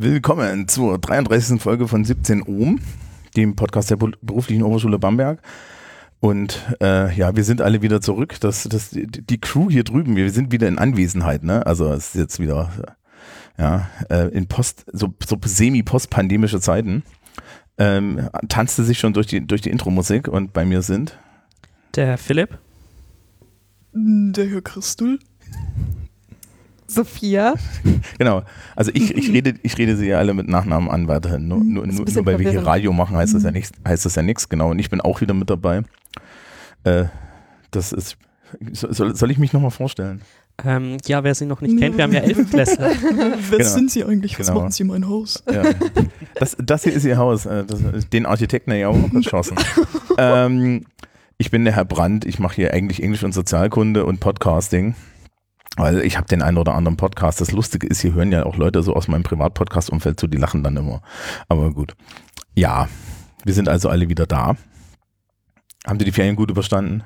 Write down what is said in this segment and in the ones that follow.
Willkommen zur 33. Folge von 17 Ohm, dem Podcast der Beruflichen Oberschule Bamberg. Und äh, ja, wir sind alle wieder zurück. Das, das, die Crew hier drüben, wir sind wieder in Anwesenheit, ne? Also es ist jetzt wieder ja, äh, in Post, so, so semi-postpandemische Zeiten. Ähm, tanzte sich schon durch die, durch die Intro-Musik und bei mir sind der Philipp, der Herr Christel, Sophia. Genau. Also ich, ich rede, ich rede sie ja alle mit Nachnamen an weiterhin. Nur, nur, nur, nur weil wir hier Radio machen, heißt das ja nichts, heißt das ja nichts, genau. Und ich bin auch wieder mit dabei. Äh, das ist. Soll, soll ich mich nochmal vorstellen? Ähm, ja, wer sie noch nicht kennt, wir haben ja Elfenklässler. wer genau. sind sie eigentlich? Was genau. machen sie in meinem Haus? Ja. Das, das hier ist ihr Haus. Äh, das, den Architekten ja auch geschossen. ähm, ich bin der Herr Brandt. Ich mache hier eigentlich Englisch und Sozialkunde und Podcasting. Weil ich habe den einen oder anderen Podcast. Das Lustige ist, hier hören ja auch Leute so aus meinem Privatpodcast-Umfeld zu, die lachen dann immer. Aber gut. Ja, wir sind also alle wieder da. Haben Sie die Ferien gut überstanden?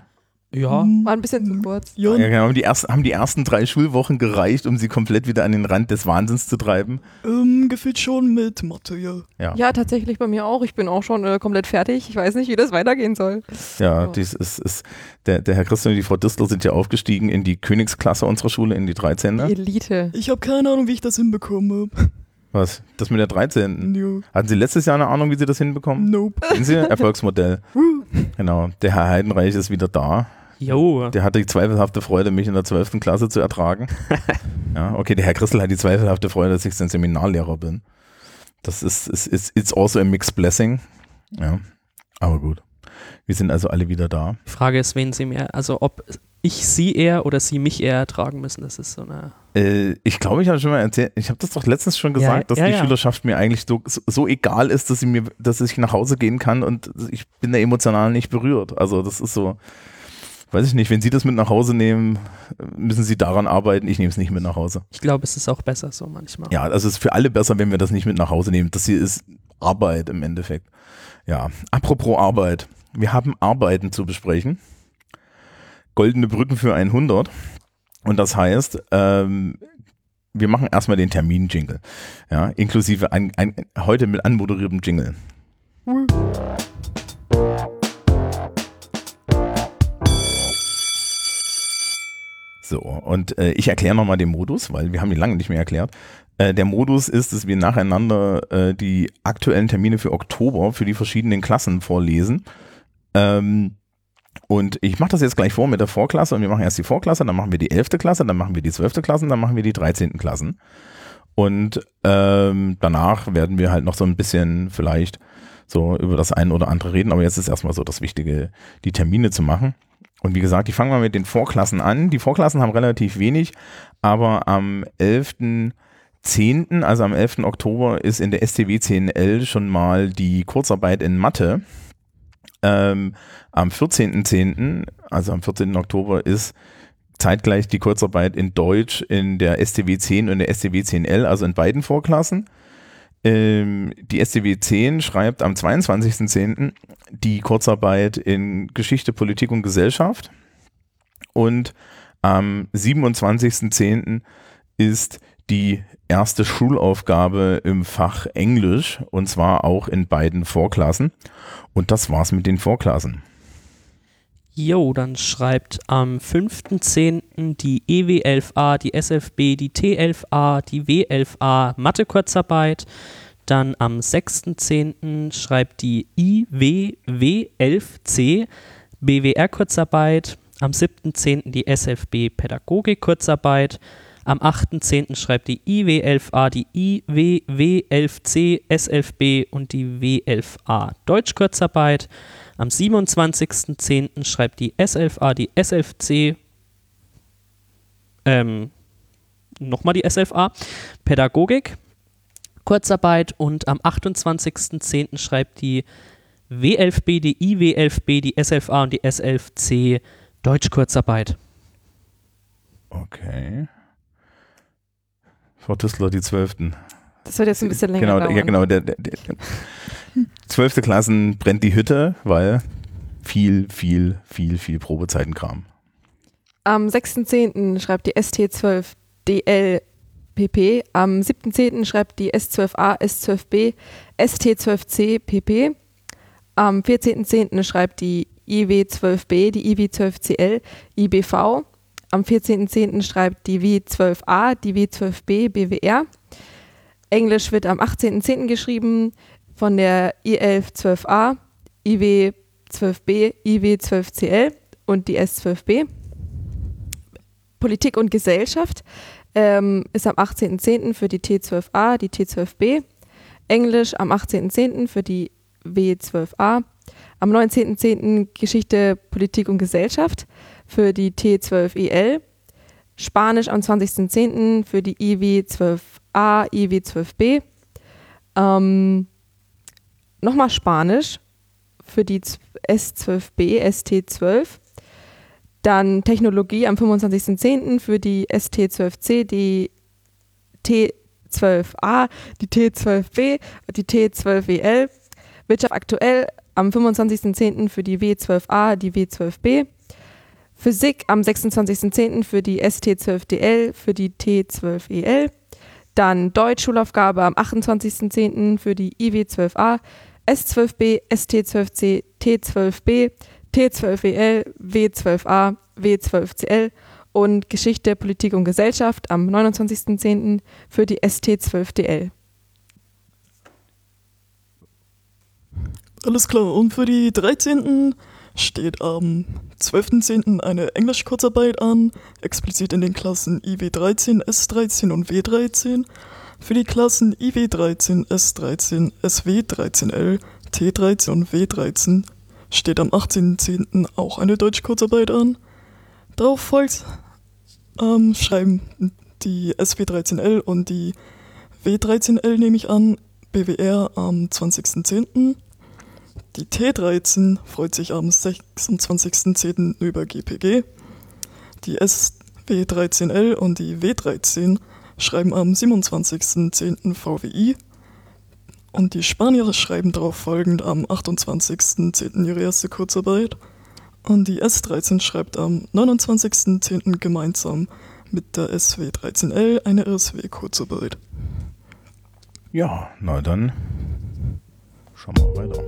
Ja. War ein bisschen zu kurz. Ja, genau. Haben die, ersten, haben die ersten drei Schulwochen gereicht, um sie komplett wieder an den Rand des Wahnsinns zu treiben? Ähm, gefühlt schon mit Mathe, ja. Ja, ja tatsächlich bei mir auch. Ich bin auch schon äh, komplett fertig. Ich weiß nicht, wie das weitergehen soll. Ja, oh. dies ist, ist der, der Herr Christian und die Frau Distel sind ja aufgestiegen in die Königsklasse unserer Schule, in die 13. Die Elite. Ich habe keine Ahnung, wie ich das hinbekomme. Was? Das mit der 13. No. Hatten Sie letztes Jahr eine Ahnung, wie Sie das hinbekommen? Nope. Sehen Sie? Erfolgsmodell. genau. Der Herr Heidenreich ist wieder da. Jo. Der hatte die zweifelhafte Freude, mich in der 12. Klasse zu ertragen. ja, okay, der Herr Christel hat die zweifelhafte Freude, dass ich sein Seminarlehrer bin. Das ist, ist, ist it's also a mixed blessing. Ja, aber gut. Wir sind also alle wieder da. Die Frage ist, wen Sie mehr, also ob ich Sie eher oder Sie mich eher ertragen müssen. Das ist so eine. Äh, ich glaube, ich habe schon mal erzählt, ich habe das doch letztens schon gesagt, ja, dass ja, die ja. Schülerschaft mir eigentlich so, so, egal ist, dass sie mir, dass ich nach Hause gehen kann und ich bin da emotional nicht berührt. Also das ist so weiß ich nicht, wenn Sie das mit nach Hause nehmen, müssen Sie daran arbeiten. Ich nehme es nicht mit nach Hause. Ich glaube, es ist auch besser so manchmal. Ja, also es ist für alle besser, wenn wir das nicht mit nach Hause nehmen. Das hier ist Arbeit im Endeffekt. Ja, apropos Arbeit. Wir haben Arbeiten zu besprechen. Goldene Brücken für 100. Und das heißt, ähm, wir machen erstmal den Termin-Jingle. Ja, inklusive ein, ein, heute mit anmoderiertem Jingle. Mhm. So, und äh, ich erkläre nochmal den Modus, weil wir haben ihn lange nicht mehr erklärt. Äh, der Modus ist, dass wir nacheinander äh, die aktuellen Termine für Oktober für die verschiedenen Klassen vorlesen. Ähm, und ich mache das jetzt gleich vor mit der Vorklasse und wir machen erst die Vorklasse, dann machen wir die 11. Klasse, dann machen wir die 12. Klasse, dann machen wir die 13. Klassen. Und ähm, danach werden wir halt noch so ein bisschen vielleicht so über das eine oder andere reden, aber jetzt ist erstmal so das Wichtige, die Termine zu machen. Und wie gesagt, ich fange mal mit den Vorklassen an. Die Vorklassen haben relativ wenig, aber am 11.10., also am 11. Oktober, ist in der STW 10L schon mal die Kurzarbeit in Mathe. Ähm, am 14.10., also am 14. Oktober, ist zeitgleich die Kurzarbeit in Deutsch in der STW 10 und der STW 10L, also in beiden Vorklassen. Ähm, die SDW 10 schreibt am 22.10. die Kurzarbeit in Geschichte, Politik und Gesellschaft. Und am 27.10. ist die erste Schulaufgabe im Fach Englisch und zwar auch in beiden Vorklassen. Und das war's mit den Vorklassen. Jo, dann schreibt am 5.10. die EW11A, die SFB, die T11A, die W11A Mathe-Kurzarbeit. Dann am 6.10. schreibt die IWW11C BWR-Kurzarbeit. Am 7.10. die SFB Pädagogik-Kurzarbeit. Am 8.10. schreibt die IW11A die IWW11C SFB und die W11A Deutsch-Kurzarbeit. Am 27.10. schreibt die S11A die SFC, ähm, nochmal die SFA, Pädagogik, Kurzarbeit und am 28.10. schreibt die W11B, die IW11B, die SFA und die SFC Deutsch-Kurzarbeit. Okay. Frau Tüssler, die Zwölften. Das wird jetzt ein bisschen länger genau, dauern. Ja, genau. Der, der, der, Zwölfte Klassen brennt die Hütte, weil viel, viel, viel, viel Probezeitenkram. Am 6.10. schreibt die ST12 DL pp. Am 7.10. schreibt die S12a, S12b, ST12c pp. Am 14.10. schreibt die IW12b, die IW12cl, IBV. Am 14.10. schreibt die W12a, die W12b, BWR. Englisch wird am 18.10. geschrieben von der I1112a, IW12b, IW12cl und die S12b. Politik und Gesellschaft ähm, ist am 18.10. für die T12a, die T12b. Englisch am 18.10. für die W12a. Am 19.10. Geschichte, Politik und Gesellschaft für die T12EL. Spanisch am 20.10. für die IW12A, IW12B. Ähm, Nochmal Spanisch für die S12B, ST12. Dann Technologie am 25.10. für die ST12C, die T12A, die T12B, die T12WL. Wirtschaft aktuell am 25.10. für die W12A, die W12B. Physik am 26.10. für die ST12DL, für die T12EL. Dann Deutsch Schulaufgabe am 28.10. für die IW12A, S12B, ST12C, T12B, T12EL, W12A, W12CL und Geschichte, Politik und Gesellschaft am 29.10. für die ST12DL. Alles klar, und für die 13. steht am 12.10. eine Englisch-Kurzarbeit an, explizit in den Klassen IW13, S13 und W13. Für die Klassen IW13, S13, SW13L, T13 und W13 steht am 18.10. auch eine Deutsch-Kurzarbeit an. Darauf folgt ähm, schreiben die SW13L und die W13L, nehme ich an, BWR am 20.10. Die T13 freut sich am 26.10. über GPG. Die SW13L und die W13 schreiben am 27.10. VWI. Und die Spanier schreiben darauf folgend am 28.10. ihre erste Kurzarbeit. Und die S13 schreibt am 29.10. gemeinsam mit der SW13L eine RSW-Kurzarbeit. Ja, na dann schauen wir weiter.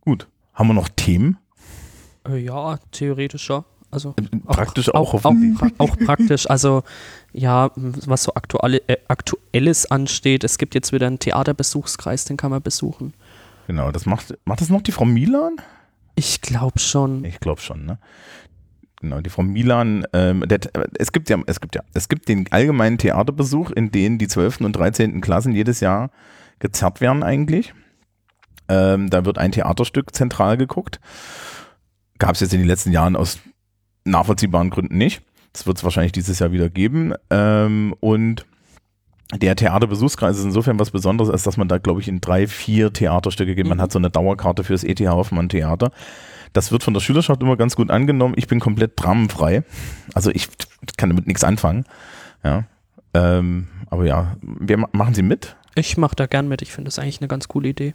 Gut. Haben wir noch Themen? Äh, ja, theoretisch ja. Also Praktisch auch, auch, auch, auch praktisch. Also ja, was so aktuelle, äh, Aktuelles ansteht. Es gibt jetzt wieder einen Theaterbesuchskreis, den kann man besuchen. Genau, das macht, macht das noch die Frau Milan? Ich glaube schon. Ich glaube schon, ne? Genau, die Frau Milan, ähm, der, es gibt ja, es gibt ja, es gibt den allgemeinen Theaterbesuch, in den die 12. und 13. Klassen jedes Jahr gezerrt werden eigentlich. Ähm, da wird ein Theaterstück zentral geguckt. Gab es jetzt in den letzten Jahren aus nachvollziehbaren Gründen nicht. Das wird es wahrscheinlich dieses Jahr wieder geben. Ähm, und der Theaterbesuchskreis ist insofern was Besonderes, als dass man da, glaube ich, in drei, vier Theaterstücke geht. Man Mhm. hat so eine Dauerkarte fürs ETH Hoffmann Theater. Das wird von der Schülerschaft immer ganz gut angenommen. Ich bin komplett dramenfrei. Also ich kann damit nichts anfangen. Ja. Ähm, aber ja, wir ma- machen Sie mit? Ich mache da gern mit. Ich finde das eigentlich eine ganz coole Idee.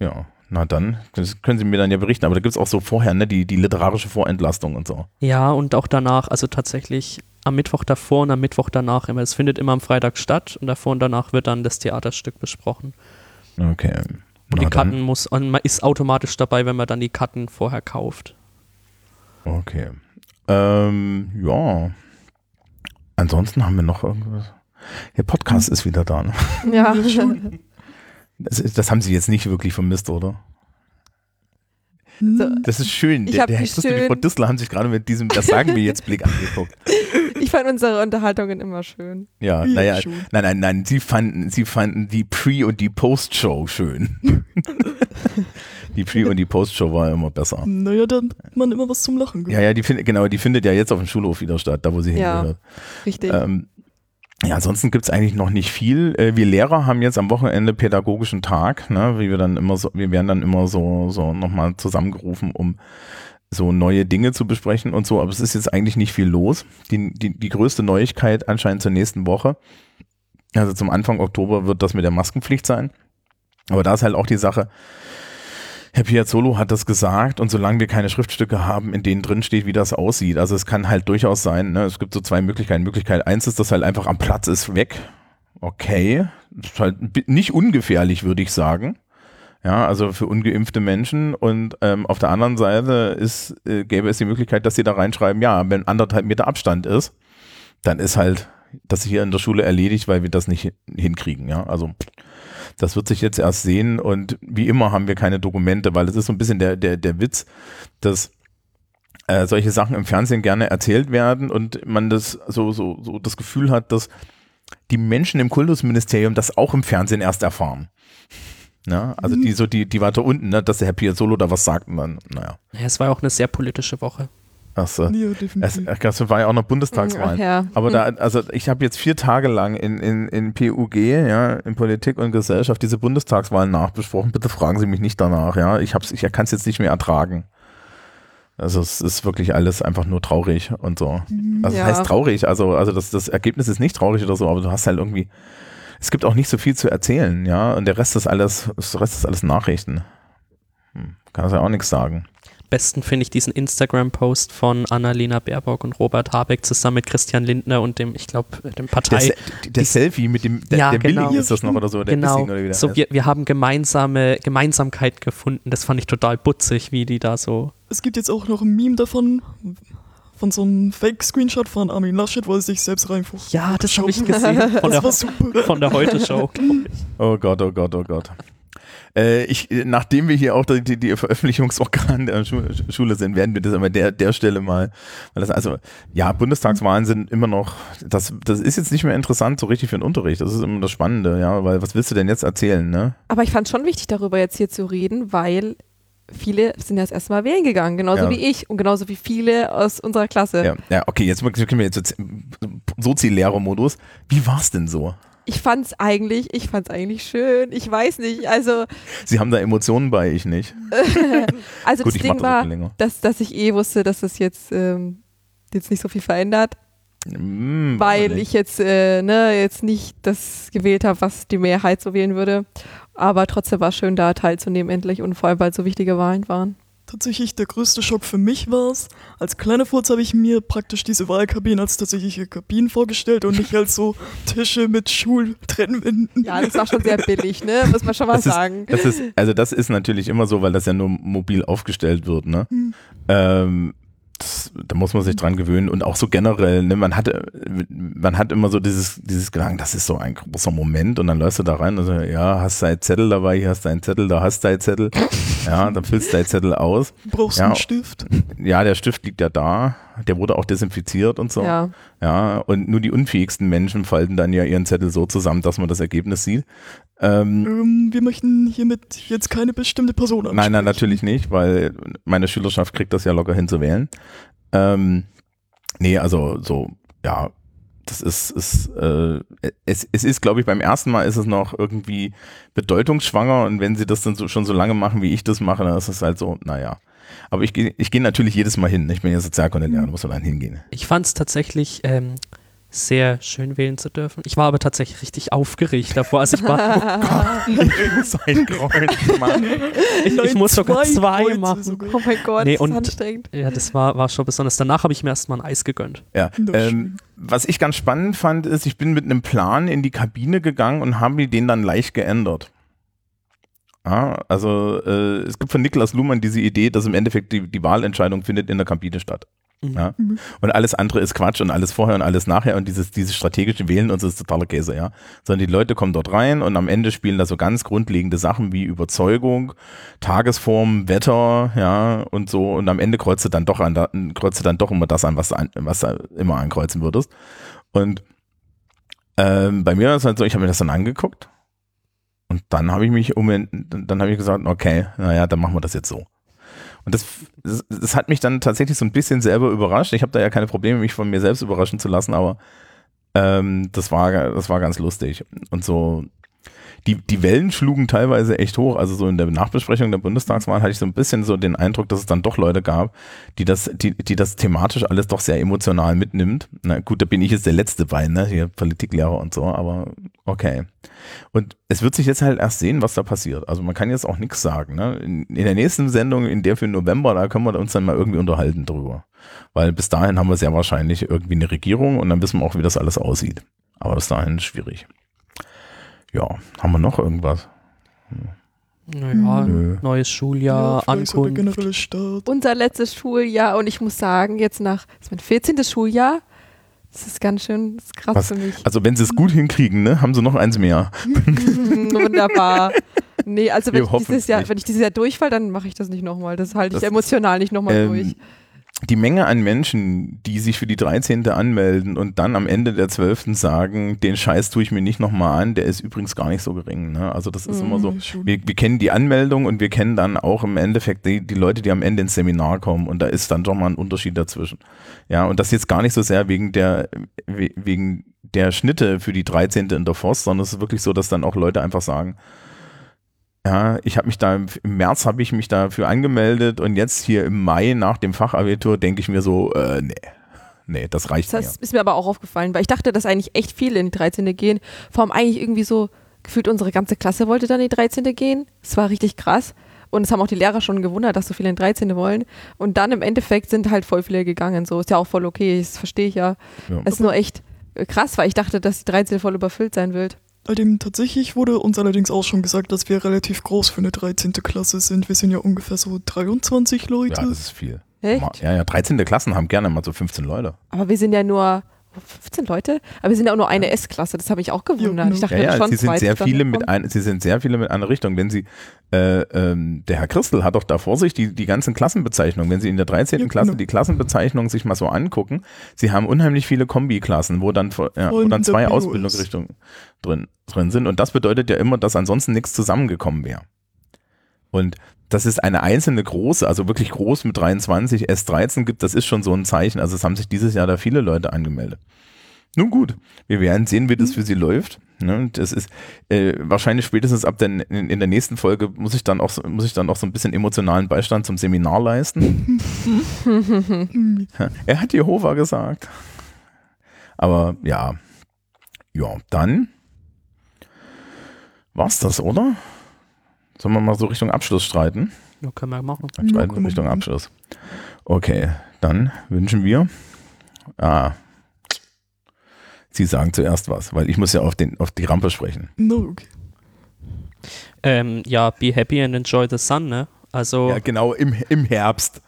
Ja, na dann, das können Sie mir dann ja berichten. Aber da gibt es auch so vorher, ne, die, die literarische Vorentlastung und so. Ja, und auch danach, also tatsächlich am Mittwoch davor und am Mittwoch danach immer. Es findet immer am Freitag statt und davor und danach wird dann das Theaterstück besprochen. Okay. Und Na die Karten dann. muss, und man ist automatisch dabei, wenn man dann die Karten vorher kauft. Okay. Ähm, ja. Ansonsten haben wir noch irgendwas. Der Podcast ist wieder da. Ne? Ja. Das, das haben Sie jetzt nicht wirklich vermisst, oder? So, Das ist schön. Ich Der, Herr die Christel und die schön- Frau Dissler haben sich gerade mit diesem, das sagen wir jetzt Blick angeguckt. ich fand unsere Unterhaltungen immer schön. Ja, Ja, naja, nein, nein, nein, sie fanden, sie fanden die Pre- und die Post-Show schön. die Pre- und die Post-Show war immer besser. Naja, da hat man immer was zum Lachen. Ja, ja, die findet, genau, die findet ja jetzt auf dem Schulhof wieder statt, da wo sie Ja. hingehört. Richtig. Ähm, ja, ansonsten gibt's eigentlich noch nicht viel. Äh, wir Lehrer haben jetzt am Wochenende pädagogischen Tag, ne, wie wir dann immer so, wir werden dann immer so, so nochmal zusammengerufen, um so neue Dinge zu besprechen und so, aber es ist jetzt eigentlich nicht viel los. Die, die, die größte Neuigkeit anscheinend zur nächsten Woche, also zum Anfang Oktober wird das mit der Maskenpflicht sein. Aber da ist halt auch die Sache, Herr Piazzolo hat das gesagt und solange wir keine Schriftstücke haben, in denen drin steht, wie das aussieht, also es kann halt durchaus sein, ne, es gibt so zwei Möglichkeiten. Möglichkeit eins ist, dass halt einfach am Platz ist weg. Okay, das ist halt nicht ungefährlich, würde ich sagen. Ja, also für ungeimpfte Menschen und ähm, auf der anderen Seite ist, äh, gäbe es die Möglichkeit, dass sie da reinschreiben, ja, wenn anderthalb Meter Abstand ist, dann ist halt das hier in der Schule erledigt, weil wir das nicht hin- hinkriegen, ja. Also das wird sich jetzt erst sehen und wie immer haben wir keine Dokumente, weil es ist so ein bisschen der, der, der Witz, dass äh, solche Sachen im Fernsehen gerne erzählt werden und man das so, so, so das Gefühl hat, dass die Menschen im Kultusministerium das auch im Fernsehen erst erfahren. Ja, also die so die, die weiter unten, ne, dass der Herr Piazzolo da was sagt und dann, naja. Ja, es war auch eine sehr politische Woche. Achso. Ja, Es, definitiv. es war ja auch noch Ach Bundestagswahl. ja. Aber da, also ich habe jetzt vier Tage lang in, in, in PUG, ja, in Politik und Gesellschaft, diese Bundestagswahlen nachbesprochen. Bitte fragen Sie mich nicht danach, ja. Ich hab's, ich kann es jetzt nicht mehr ertragen. Also es ist wirklich alles einfach nur traurig und so. Also Ja. es heißt traurig, also, also das, das Ergebnis ist nicht traurig oder so, aber du hast halt irgendwie, es gibt auch nicht so viel zu erzählen, ja. Und der Rest ist alles, der Rest ist alles Nachrichten. Hm, kannst ja auch nichts sagen. Besten finde ich diesen Instagram-Post von Annalena Baerbock und Robert Habeck zusammen mit Christian Lindner und dem, ich glaube, dem Der, Partei. Se- der Selfie mit dem, der, Ja, der genau. Billing ist das noch oder so, der genau. Bissing oder wie der So, heißt. wir, wir haben gemeinsame Gemeinsamkeit gefunden. Das fand ich total putzig, wie die da so. Es gibt jetzt auch noch ein Meme davon, von so einem Fake-Screenshot von Armin Laschet, wo er sich selbst reinfuchst. Ja, das habe ich gesehen von Das war der, super. von der Heute-Show. Oh Gott, oh Gott, oh Gott. Äh, ich, nachdem wir hier auch die, die, Veröffentlichungsorgane der Schu Schule sind, werden wir das aber der, der Stelle mal, weil das also, ja, Bundestagswahlen sind immer noch, das, das ist jetzt nicht mehr interessant so richtig für den Unterricht, das ist immer das Spannende, ja, weil was willst du denn jetzt erzählen, ne? Aber ich fand schon wichtig, darüber jetzt hier zu reden, weil viele sind ja das erste Mal wählen gegangen, genauso Ja. wie ich und genauso wie viele aus unserer Klasse. Ja, ja okay, jetzt können wir jetzt Sozi-Lehrer-Modus. Wie war's denn so? Ich fand's eigentlich, ich fand's eigentlich schön. Ich weiß nicht, also, Sie haben da Emotionen bei, ich nicht. also Gut, das Ding das war, dass, dass ich eh wusste, dass das jetzt, ähm, jetzt nicht so viel verändert, Hm, weil ich jetzt, äh, ne, jetzt nicht das gewählt habe, was die Mehrheit so wählen würde. Aber trotzdem war es schön, da teilzunehmen endlich und vor allem, weil es so wichtige Wahlen waren. Tatsächlich der größte Schock für mich war es, als kleiner Furz habe ich mir praktisch diese Wahlkabinen als tatsächliche Kabinen vorgestellt und nicht als so Tische mit Schultrennwänden. Ja, das war schon sehr billig, ne? Muss man schon mal Das ist- sagen. Das ist, also das ist natürlich immer so, weil das ja nur mobil aufgestellt wird, ne? Hm. Ähm, das, da muss man sich dran gewöhnen und auch so generell, ne, man hat, man hat immer so dieses, dieses Gedanken, das ist so ein großer Moment und dann läufst du da rein und so, ja, hast deinen Zettel dabei, hier hast deinen Zettel, da hast deinen Zettel, ja, dann füllst du deinen Zettel aus. Brauchst Ja. einen Stift. Ja, der Stift liegt ja da, der wurde auch desinfiziert und so. Ja. Ja, und nur die unfähigsten Menschen falten dann ja ihren Zettel so zusammen, dass man das Ergebnis sieht. Ähm, Ähm, wir möchten hiermit jetzt keine bestimmte Person ansprechen. Nein, nein, natürlich nicht, weil meine Schülerschaft kriegt das ja locker hin zu wählen. Ähm, nee, also so, ja, das ist, ist äh, es, es ist, glaube ich, beim ersten Mal ist es noch irgendwie bedeutungsschwanger und wenn sie das dann so, schon so lange machen, wie ich das mache, dann ist es halt so, naja. Aber ich gehe ich geh natürlich jedes Mal hin. Ich bin ja Sozialkundelehrer, da muss man dann hingehen. Ich fand es tatsächlich ähm, sehr schön wählen zu dürfen. Ich war aber tatsächlich richtig aufgeregt davor. Also ich, war, Sein Kreuz, Mann. ich, ich muss sogar zwei Kreuze machen. sogar. Oh mein Gott, Nee, das ist anstrengend. Ja, das war, war schon besonders. Danach habe ich mir erstmal ein Eis gegönnt. Ja, ähm, was ich ganz spannend fand, ist, ich bin mit einem Plan in die Kabine gegangen und habe mir den dann leicht geändert. Ja, also äh, es gibt von Niklas Luhmann diese Idee, dass im Endeffekt die, die Wahlentscheidung findet in der Kabine statt. Mhm. Ja? Und alles andere ist Quatsch und alles vorher und alles nachher und dieses, dieses strategische Wählen und so ist totaler Käse, ja. Sondern die Leute kommen dort rein und am Ende spielen da so ganz grundlegende Sachen wie Überzeugung, Tagesform, Wetter, ja, und so. Und am Ende kreuzt du dann doch an, kreuzt du dann doch immer das an, was du, an, was du immer ankreuzen würdest. Und ähm, bei mir ist es halt so, ich habe mir das dann angeguckt und dann habe ich mich um, dann habe ich gesagt, okay, naja, dann machen wir das jetzt so. Und das, das, das hat mich dann tatsächlich so ein bisschen selber überrascht. Ich habe da ja keine Probleme, mich von mir selbst überraschen zu lassen, aber ähm, das, war, das war ganz lustig. Und so die, die Wellen schlugen teilweise echt hoch. Also so in der Nachbesprechung der Bundestagswahl hatte ich so ein bisschen so den Eindruck, dass es dann doch Leute gab, die das, die, die das thematisch alles doch sehr emotional mitnimmt. Na gut, da bin ich jetzt der Letzte bei, ne? Hier Politiklehrer und so, aber okay. Und es wird sich jetzt halt erst sehen, was da passiert. Also man kann jetzt auch nichts sagen. Ne? In, in der nächsten Sendung, in der für November, da können wir uns dann mal irgendwie unterhalten drüber. Weil bis dahin haben wir sehr wahrscheinlich irgendwie eine Regierung und dann wissen wir auch, wie das alles aussieht. Aber bis dahin ist schwierig. Ja, haben wir noch irgendwas? Naja, Nö. neues Schuljahr, der Ankunft. Unser letztes Schuljahr und ich muss sagen, jetzt nach, das ist mein 14. Schuljahr, das ist ganz schön, das ist krass Was? für mich. Also wenn sie es gut hinkriegen, ne, haben sie noch eins mehr. Wunderbar. Nee, also wenn Wir ich, dieses Jahr, nicht. wenn ich dieses Jahr durchfall, dann mache ich das nicht nochmal. Das halte ich Das- emotional nicht nochmal Ähm, durch. Die Menge an Menschen, die sich für die 13. anmelden und dann am Ende der 12. sagen, den Scheiß tue ich mir nicht nochmal an, der ist übrigens gar nicht so gering. Ne? Also das ist immer so, Schon. wir, wir kennen die Anmeldung und wir kennen dann auch im Endeffekt die, die Leute, die am Ende ins Seminar kommen und da ist dann doch mal ein Unterschied dazwischen. Ja, und das jetzt gar nicht so sehr wegen der, we- wegen der Schnitte für die 13. in der Forst, sondern es ist wirklich so, dass dann auch Leute einfach sagen, ja, ich habe mich da im März habe ich mich dafür angemeldet und jetzt hier im Mai nach dem Fachabitur denke ich mir so, äh, nee, nee, das reicht Das ist mir aber auch aufgefallen, weil ich dachte, dass eigentlich echt viele in die 13. gehen. Vor allem eigentlich irgendwie so, gefühlt unsere ganze Klasse wollte dann in die 13. gehen. Es war richtig krass. Und es haben auch die Lehrer schon gewundert, dass so viele in die 13. wollen. Und dann im Endeffekt sind halt voll viele gegangen. So ist ja auch voll okay, das verstehe ich ja. Ja. Es ist nur echt äh, krass, weil ich dachte, dass die 13. voll überfüllt sein wird. Bei dem tatsächlich wurde uns allerdings auch schon gesagt, dass wir relativ groß für eine 13. Klasse sind. Wir sind ja ungefähr so 23 Leute. Ja, das ist viel. Echt? Ja, ja, 13. Klassen haben gerne mal so 15 Leute. Aber wir sind ja nur 15 Leute, aber wir sind ja auch nur eine S-Klasse. Das habe ich auch gewundert. genau. Ich dachte, Ja, ja, schon sie sind sehr viele mit ein, sie sind sehr viele mit einer Richtung. Wenn sie, äh, ähm, der Herr Christel hat doch da vor sich die, die ganzen Klassenbezeichnungen. Wenn Sie in der 13. Ja, Klasse genau. die Klassenbezeichnungen sich mal so angucken, Sie haben unheimlich viele Kombiklassen, wo dann, ja, wo dann zwei Ausbildungsrichtungen drin, drin sind. Und das bedeutet ja immer, dass ansonsten nichts zusammengekommen wäre. Und dass es eine einzelne große, also wirklich groß mit 23 S13 gibt, das ist schon so ein Zeichen. Also es haben sich dieses Jahr da viele Leute angemeldet. Nun gut, wir werden sehen, wie das für sie läuft. Ne? Das ist äh, wahrscheinlich spätestens ab der, in, in der nächsten Folge muss ich dann auch so- muss ich dann auch so ein bisschen emotionalen Beistand zum Seminar leisten. er hat Jehova gesagt. Aber ja, ja, dann war's das, oder? Sollen wir mal so Richtung Abschluss streiten? Ja, können wir machen. Dann streiten wir Richtung. Abschluss. Okay, dann wünschen wir. Ah. Sie sagen zuerst was, weil ich muss ja auf, den, auf die Rampe sprechen. No, okay. Ähm, ja, be happy and enjoy the sun, ne? Also, Ja, ja, genau, im, im Herbst.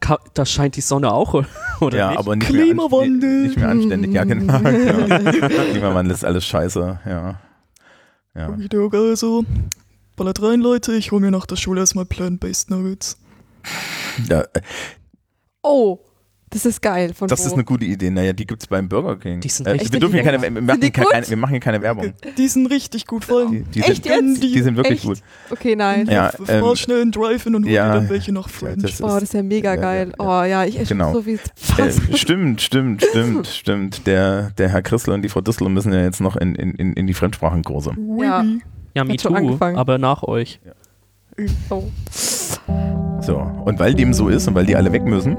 ka- da scheint die Sonne auch, oder ja, nicht? aber nicht mehr, an, Klimawandel. nicht mehr anständig. Ja, genau. genau. Klimawandel ist alles scheiße, ja. Ja. Also. Ballert rein, Leute. Ich hole mir nach der Schule erstmal Plant-Based Nuggets. ja äh, Oh, das ist geil. Von das wo? ist eine gute Idee. Naja, die gibt's beim Burger King. Die sind äh, echt wir, dürfen hier keine, wir, machen die hier keine, gut? wir machen hier keine Werbung. Die sind richtig gut, vor Die, allem. die, Echt sind, jetzt? die sind wirklich Echt? gut. Okay, nein. Ja, Fahr ähm, schnell in Drive-In und hol ja, dir dann welche nach French. das Oh, das ist ja mega Ja, geil. ja, Oh ja, ich esse Genau. so wie Äh, fast. stimmt, stimmt, stimmt, stimmt. Der, der Herr Christel und die Frau Distel müssen ja jetzt noch in, in, in in die Fremdsprachenkurse. Ja. Ja, me too, angefangen. aber nach euch. Oh. So, und weil dem so ist und weil die alle weg müssen,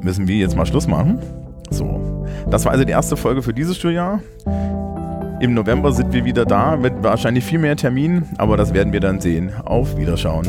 müssen wir jetzt mal Schluss machen. So, das war also die erste Folge für dieses Schuljahr. Im November sind wir wieder da mit wahrscheinlich viel mehr Terminen, aber das werden wir dann sehen. Auf Wiederschauen.